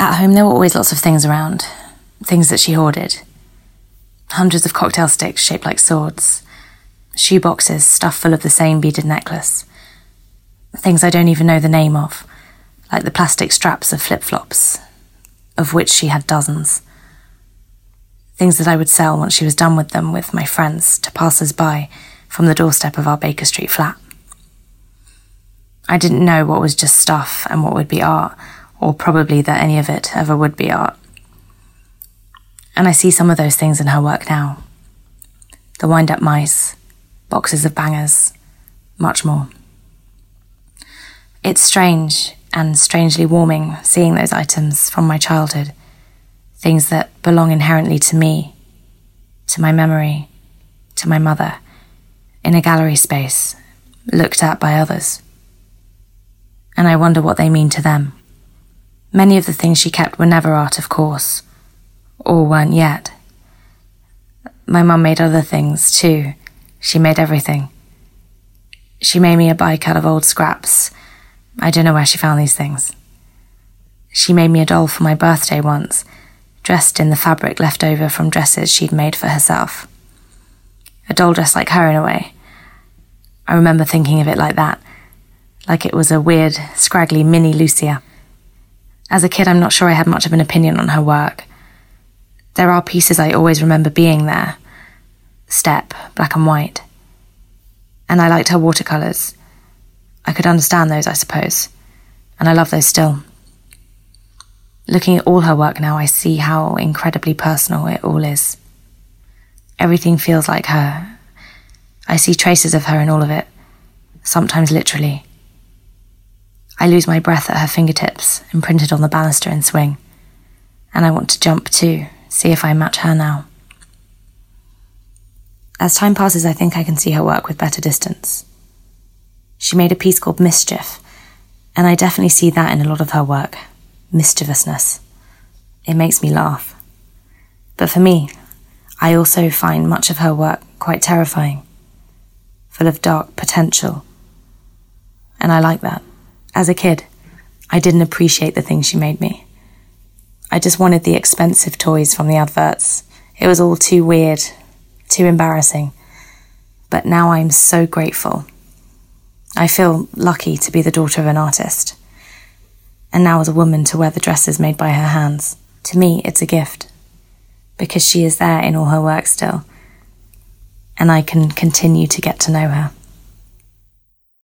At home, there were always lots of things around, things that she hoarded. Hundreds of cocktail sticks shaped like swords, shoe boxes stuffed full of the same beaded necklace, things I don't even know the name of, like the plastic straps of flip flops, of which she had dozens. Things that I would sell once she was done with them with my friends to passers by from the doorstep of our Baker Street flat. I didn't know what was just stuff and what would be art, or probably that any of it ever would be art. And I see some of those things in her work now the wind up mice, boxes of bangers, much more. It's strange and strangely warming seeing those items from my childhood, things that belong inherently to me, to my memory, to my mother, in a gallery space, looked at by others and I wonder what they mean to them. Many of the things she kept were never art, of course, or weren't yet. My mum made other things too. She made everything. She made me a bike out of old scraps. I don't know where she found these things. She made me a doll for my birthday once, dressed in the fabric left over from dresses she'd made for herself. A doll dressed like her in a way. I remember thinking of it like that like it was a weird, scraggly mini Lucia. As a kid, I'm not sure I had much of an opinion on her work. There are pieces I always remember being there step, black and white. And I liked her watercolours. I could understand those, I suppose, and I love those still. Looking at all her work now, I see how incredibly personal it all is. Everything feels like her. I see traces of her in all of it, sometimes literally. I lose my breath at her fingertips, imprinted on the banister and swing. And I want to jump too, see if I match her now. As time passes, I think I can see her work with better distance. She made a piece called Mischief, and I definitely see that in a lot of her work mischievousness. It makes me laugh. But for me, I also find much of her work quite terrifying, full of dark potential. And I like that. As a kid, I didn't appreciate the things she made me. I just wanted the expensive toys from the adverts. It was all too weird, too embarrassing. But now I'm so grateful. I feel lucky to be the daughter of an artist. And now as a woman to wear the dresses made by her hands. To me, it's a gift. Because she is there in all her work still. And I can continue to get to know her.